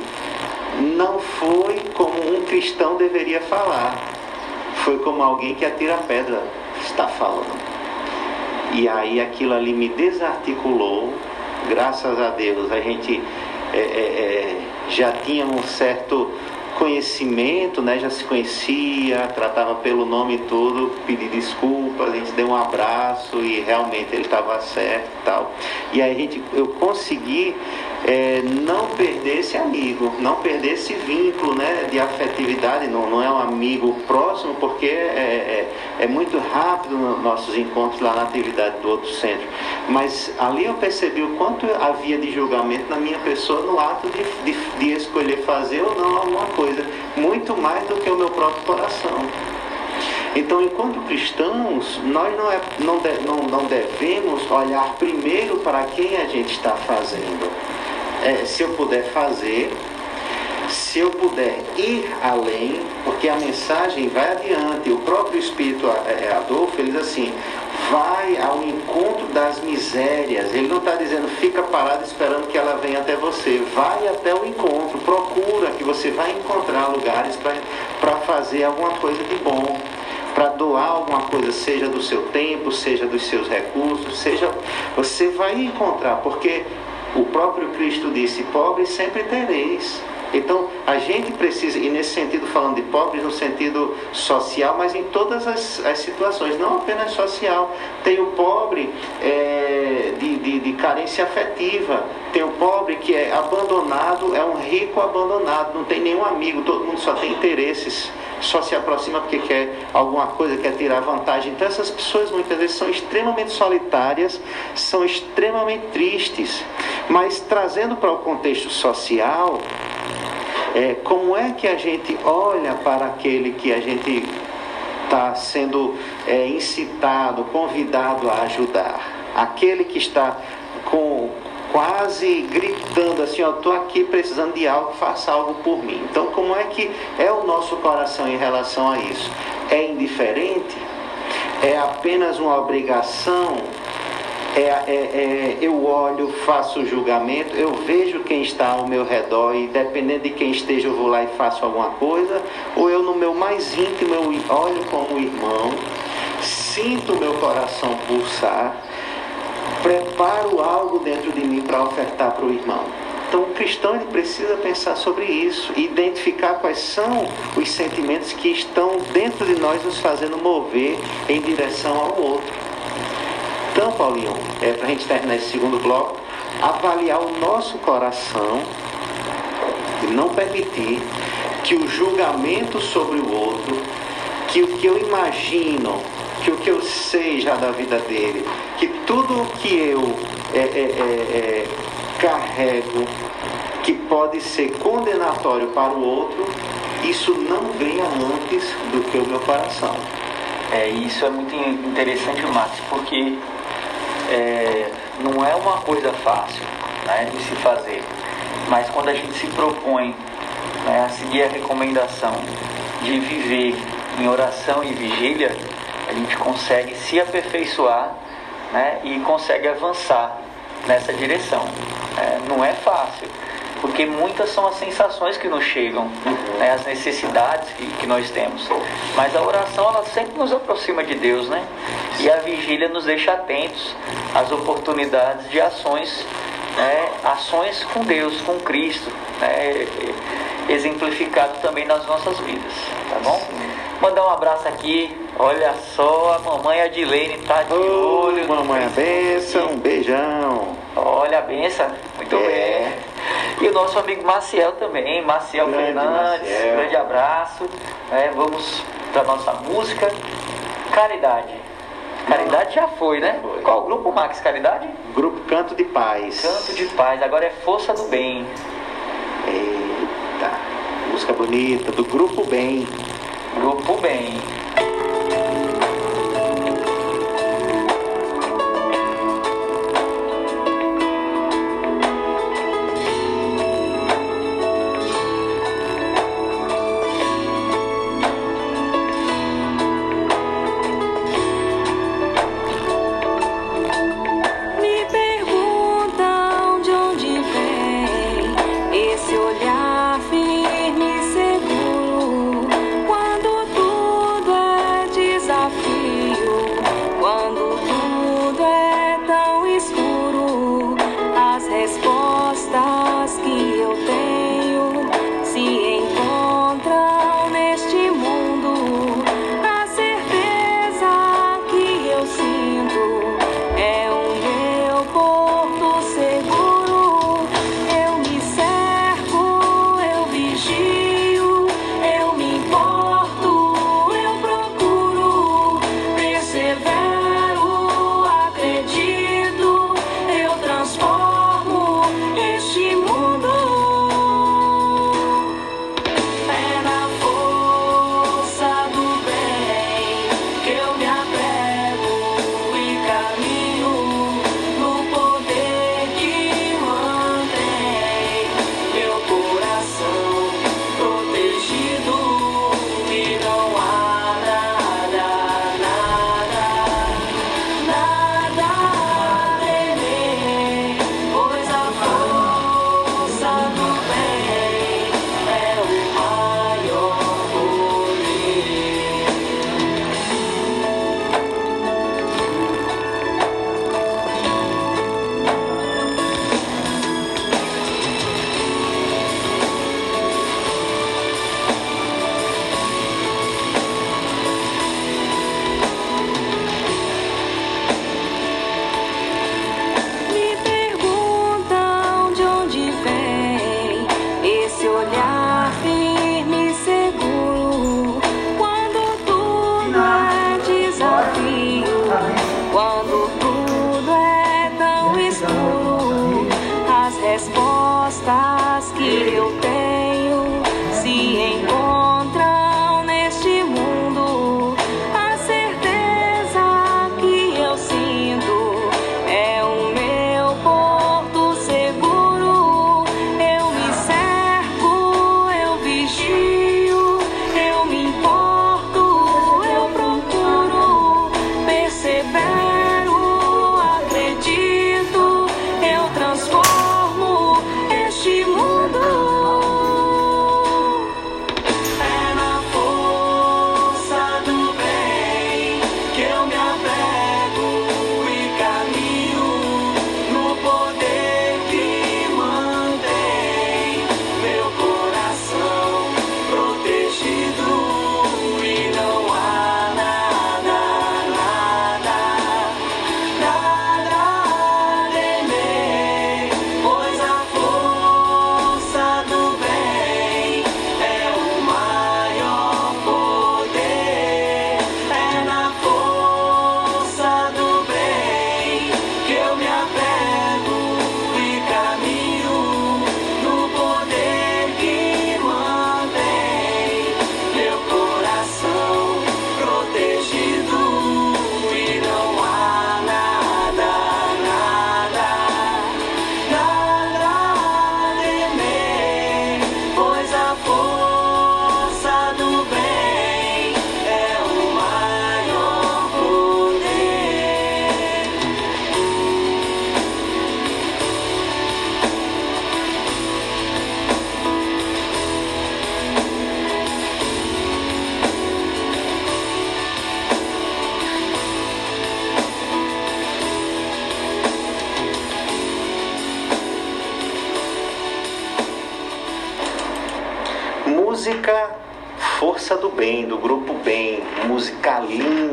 não foi como um cristão deveria falar. Foi como alguém que atira pedra está falando. E aí aquilo ali me desarticulou. Graças a Deus a gente é, é, é, já tinha um certo conhecimento, né? já se conhecia, tratava pelo nome todo, pedi desculpas, a gente deu um abraço e realmente ele estava certo e tal. E aí a gente, eu consegui é, não perder esse amigo, não perder esse vínculo né, de afetividade, não, não é um amigo próximo, porque é, é, é muito rápido nos nossos encontros lá na atividade do outro centro. Mas ali eu percebi o quanto havia de julgamento na minha pessoa no ato de, de, de escolher fazer ou não alguma coisa, muito mais do que o meu próprio coração. Então, enquanto cristãos, nós não, é, não, de, não, não devemos olhar primeiro para quem a gente está fazendo é, se eu puder fazer, se eu puder ir além, porque a mensagem vai adiante. O próprio Espírito é, é, Adolfo, ele diz assim, vai ao encontro das misérias. Ele não está dizendo fica parado esperando que ela venha até você. Vai até o encontro, procura que você vai encontrar lugares para fazer alguma coisa de bom. Para doar alguma coisa, seja do seu tempo, seja dos seus recursos, seja. Você vai encontrar, porque o próprio Cristo disse: Pobres sempre tereis. Então, a gente precisa, e nesse sentido, falando de pobres no sentido social, mas em todas as, as situações, não apenas social. Tem o pobre é, de, de, de, carência afetiva, tem o pobre que é abandonado, é um rico abandonado, não tem nenhum amigo, todo mundo só tem interesses só se aproxima porque quer alguma coisa, quer tirar vantagem. Então essas pessoas muitas vezes são extremamente solitárias, são extremamente tristes. Mas trazendo para o contexto social, é, como é que a gente olha para aquele que a gente está sendo é, incitado, convidado a ajudar? Aquele que está com, quase gritando assim, ó, estou aqui precisando de algo, faça algo por mim. Então, como é que é o nosso coração em relação a isso? É indiferente? É apenas uma obrigação? É, é, é, eu olho, faço julgamento, eu vejo quem está ao meu redor e dependendo de quem esteja eu vou lá e faço alguma coisa, ou eu no meu mais íntimo eu olho como irmão, sinto meu coração pulsar preparo algo dentro de mim para ofertar para o irmão. Então, o cristão precisa pensar sobre isso identificar quais são os sentimentos que estão dentro de nós nos fazendo mover em direção ao outro. Então, Paulinho, é, para a gente terminar esse segundo bloco, avaliar o nosso coração e não permitir que o julgamento sobre o outro, que o que eu imagino que o que eu sei já da vida dele, que tudo o que eu é, é, é, é, carrego que pode ser condenatório para o outro, isso não venha antes do que o meu coração. É, isso é muito interessante, Max, porque é, não é uma coisa fácil né, de se fazer, mas quando a gente se propõe né, a seguir a recomendação de viver em oração e vigília, a gente consegue se aperfeiçoar né, e consegue avançar nessa direção. É, não é fácil, porque muitas são as sensações que nos chegam, né, as necessidades que, que nós temos. Mas a oração ela sempre nos aproxima de Deus, né? E a vigília nos deixa atentos às oportunidades de ações, né, ações com Deus, com Cristo, né, exemplificado também nas nossas vidas, tá bom? Mandar um abraço aqui, olha só, a mamãe Adilene tá de Ô, olho. mamãe, benção, um beijão. Olha a benção, muito É. bem. E o nosso amigo Maciel também, Maciel Grande Fernandes, Maciel. grande abraço. É, vamos para nossa música. Caridade. Caridade já foi, né? Foi. Qual o grupo, Max? Caridade? Grupo Canto de Paz. Canto de Paz, agora é Força do Bem. Eita, música bonita, do Grupo Bem. Grupo Bem.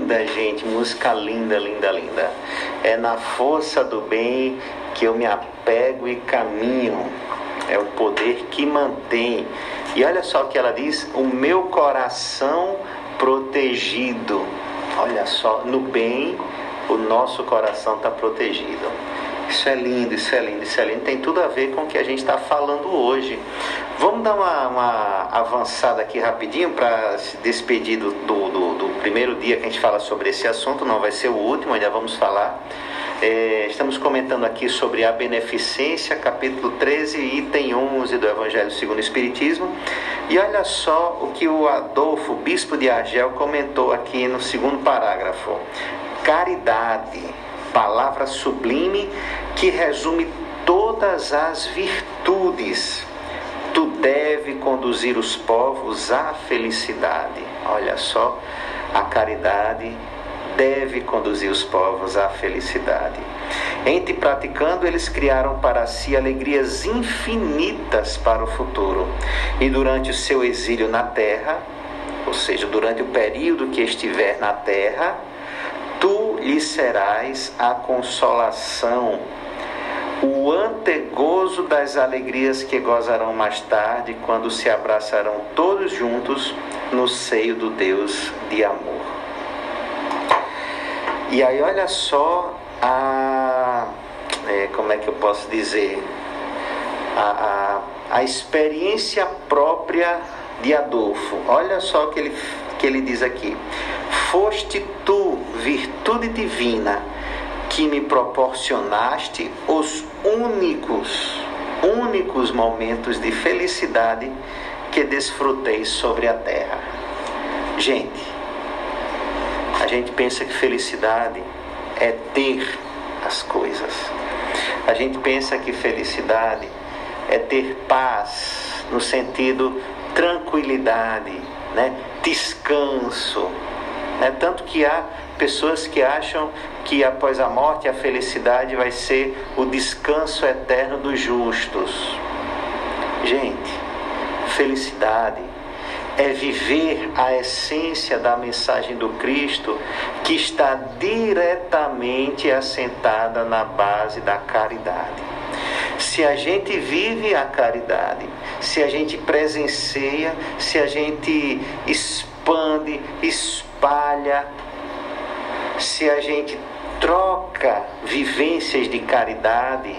Linda, gente. Música linda, linda, linda. É na força do bem que eu me apego e caminho. É o poder que mantém. E olha só o que ela diz: o meu coração protegido. Olha só, no bem, o nosso coração está protegido. Isso é lindo, isso é lindo, isso é lindo. Tem tudo a ver com o que a gente está falando hoje. Vamos dar uma, uma avançada aqui rapidinho para se despedir do, do, do, primeiro dia que a gente fala sobre esse assunto. Não vai ser o último, ainda vamos falar. É, estamos comentando aqui sobre a beneficência, capítulo 13, item 11 do Evangelho segundo o Espiritismo. E olha só o que o Adolfo, bispo de Argel, comentou aqui no segundo parágrafo: caridade palavra sublime que resume todas as virtudes. Tu deve conduzir os povos à felicidade. Olha só, a caridade deve conduzir os povos à felicidade. Em te praticando, eles criaram para si alegrias infinitas para o futuro. E durante o seu exílio na terra, ou seja, durante o período que estiver na terra, tu lhe serás a consolação, o antegozo das alegrias que gozarão mais tarde, quando se abraçarão todos juntos no seio do Deus de amor. E aí, olha só a. É, como é que eu posso dizer? A, a, a experiência própria de Adolfo. Olha só o que ele, que ele diz aqui. Foste tu, virtude divina, que me proporcionaste os únicos, únicos momentos de felicidade que desfrutei sobre a terra. Gente, a gente pensa que felicidade é ter as coisas. A gente pensa que felicidade é ter paz no sentido tranquilidade, né? descanso. Né? Tanto que há pessoas que acham que após a morte a felicidade vai ser o descanso eterno dos justos. Gente, felicidade é viver a essência da mensagem do Cristo que está diretamente assentada na base da caridade. Se a gente vive a caridade, se a gente presencia, se a gente expande, espalha, se a gente troca vivências de caridade,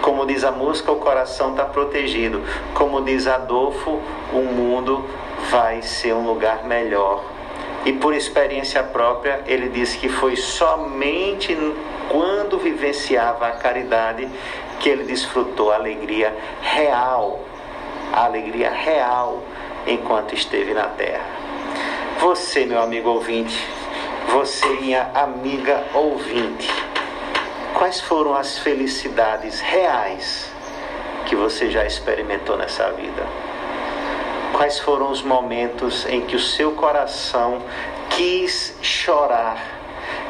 como diz a música, o coração está protegido. Como diz Adolfo, o mundo vai ser um lugar melhor. E por experiência própria, ele disse que foi somente quando vivenciava a caridade que ele desfrutou a alegria real, a alegria real enquanto esteve na terra. Você, meu amigo ouvinte, você, minha amiga ouvinte, quais foram as felicidades reais que você já experimentou nessa vida? Quais foram os momentos em que o seu coração quis chorar,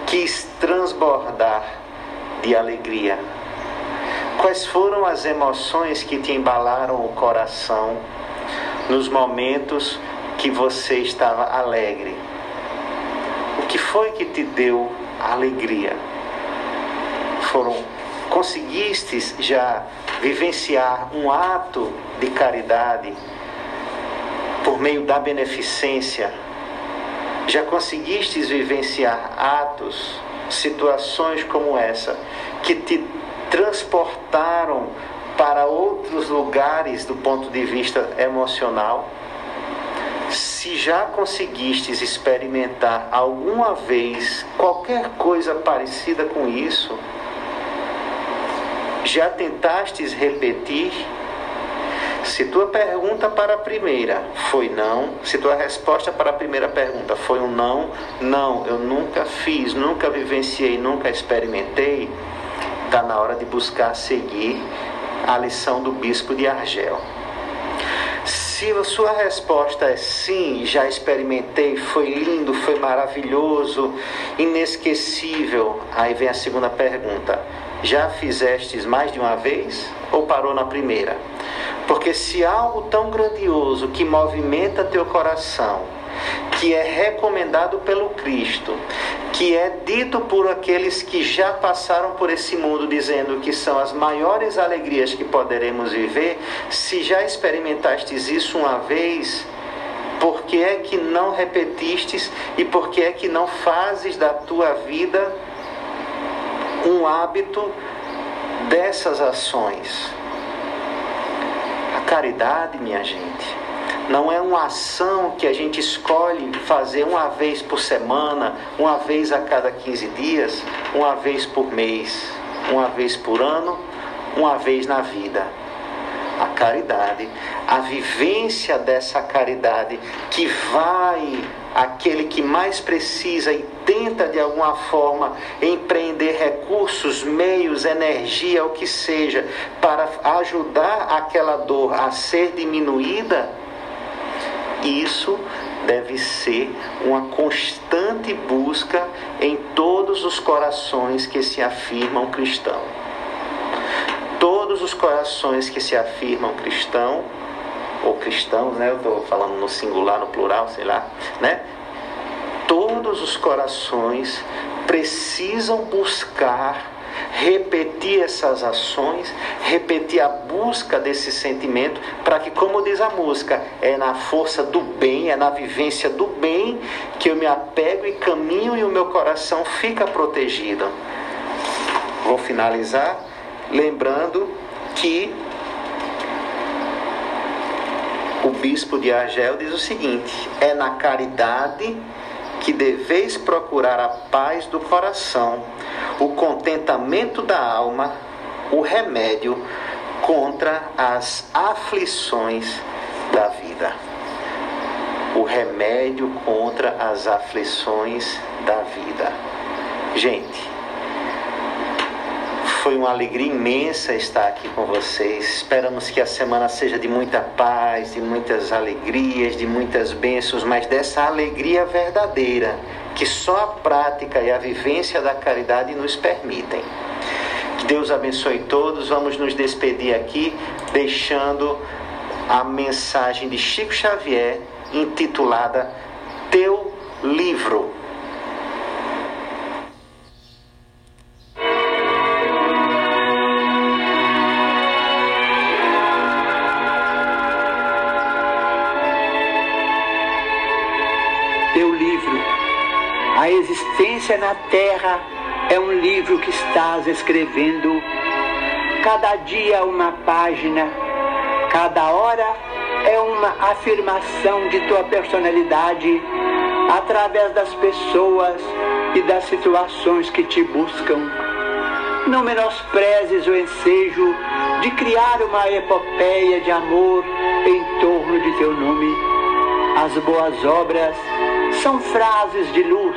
quis transbordar de alegria? Quais foram as emoções que te embalaram o coração nos momentos que você estava alegre? O que foi que te deu alegria? Foram conseguistes já vivenciar um ato de caridade por meio da beneficência? Já conseguistes vivenciar atos, situações como essa que te transportaram para outros lugares do ponto de vista emocional. Se já conseguistes experimentar alguma vez qualquer coisa parecida com isso, já tentastes repetir? Se tua pergunta para a primeira foi não, se tua resposta para a primeira pergunta foi um não, não, eu nunca fiz, nunca vivenciei, nunca experimentei, está na hora de buscar seguir a lição do bispo de Argel. Se a sua resposta é sim, já experimentei, foi lindo, foi maravilhoso, inesquecível, aí vem a segunda pergunta: já fizestes mais de uma vez ou parou na primeira? Porque se algo tão grandioso que movimenta teu coração, que é recomendado pelo Cristo, que é dito por aqueles que já passaram por esse mundo, dizendo que são as maiores alegrias que poderemos viver, se já experimentastes isso uma vez, por que é que não repetistes e por que é que não fazes da tua vida um hábito dessas ações? A caridade, minha gente, não é uma ação que a gente escolhe fazer uma vez por semana, uma vez a cada 15 dias, uma vez por mês, uma vez por ano, uma vez na vida. A caridade, a vivência dessa caridade que vai aquele que mais precisa e tenta de alguma forma empreender recursos, meios, energia, o que seja, para ajudar aquela dor a ser diminuída, isso deve ser uma constante busca em todos os corações que se afirmam cristãos todos os corações que se afirmam cristão ou cristãos, né? Eu estou falando no singular, no plural, sei lá, né? Todos os corações precisam buscar repetir essas ações, repetir a busca desse sentimento, para que, como diz a música, é na força do bem, é na vivência do bem que eu me apego e caminho e o meu coração fica protegido. Vou finalizar lembrando que o bispo de Argel diz o seguinte: é na caridade que deveis procurar a paz do coração, o contentamento da alma, o remédio contra as aflições da vida. O remédio contra as aflições da vida. Gente, foi uma alegria imensa estar aqui com vocês. Esperamos que a semana seja de muita paz, de muitas alegrias, de muitas bênçãos, mas dessa alegria verdadeira que só a prática e a vivência da caridade nos permitem. Que Deus abençoe todos. Vamos nos despedir aqui, deixando a mensagem de Chico Xavier intitulada Teu Livro. Existência na terra é um livro que estás escrevendo. Cada dia uma página, cada hora é uma afirmação de tua personalidade através das pessoas e das situações que te buscam. Não menosprezes o ensejo de criar uma epopeia de amor em torno de teu nome. As boas obras são frases de luz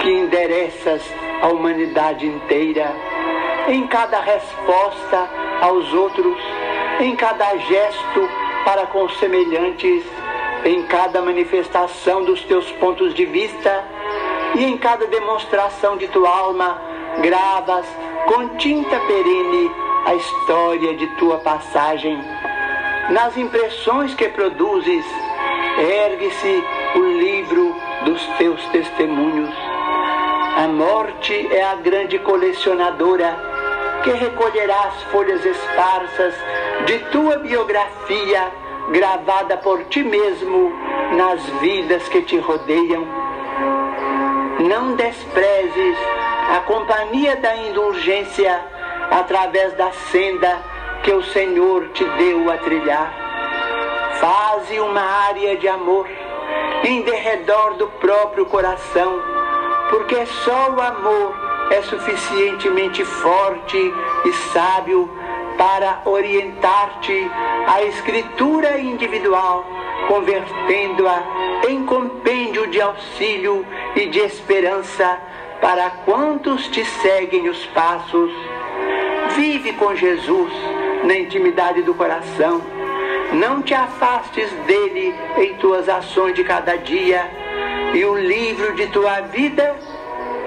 que endereças a humanidade inteira, em cada resposta aos outros, em cada gesto para com os semelhantes, em cada manifestação dos teus pontos de vista e em cada demonstração de tua alma, gravas com tinta perene a história de tua passagem. Nas impressões que produzes, ergue-se o livro dos teus testemunhos a morte é a grande colecionadora que recolherá as folhas esparsas de tua biografia gravada por ti mesmo nas vidas que te rodeiam. Não desprezes a companhia da indulgência através da senda que o Senhor te deu a trilhar. Faze uma área de amor em derredor do próprio coração porque só o amor é suficientemente forte e sábio para orientar-te à escritura individual, convertendo-a em compêndio de auxílio e de esperança para quantos te seguem os passos. Vive com Jesus na intimidade do coração. Não te afastes dele em tuas ações de cada dia e o livro de tua vida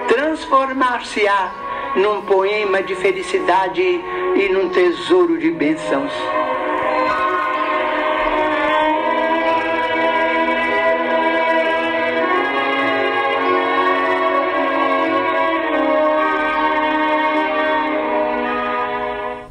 transformar-se-á num poema de felicidade e num tesouro de bênçãos.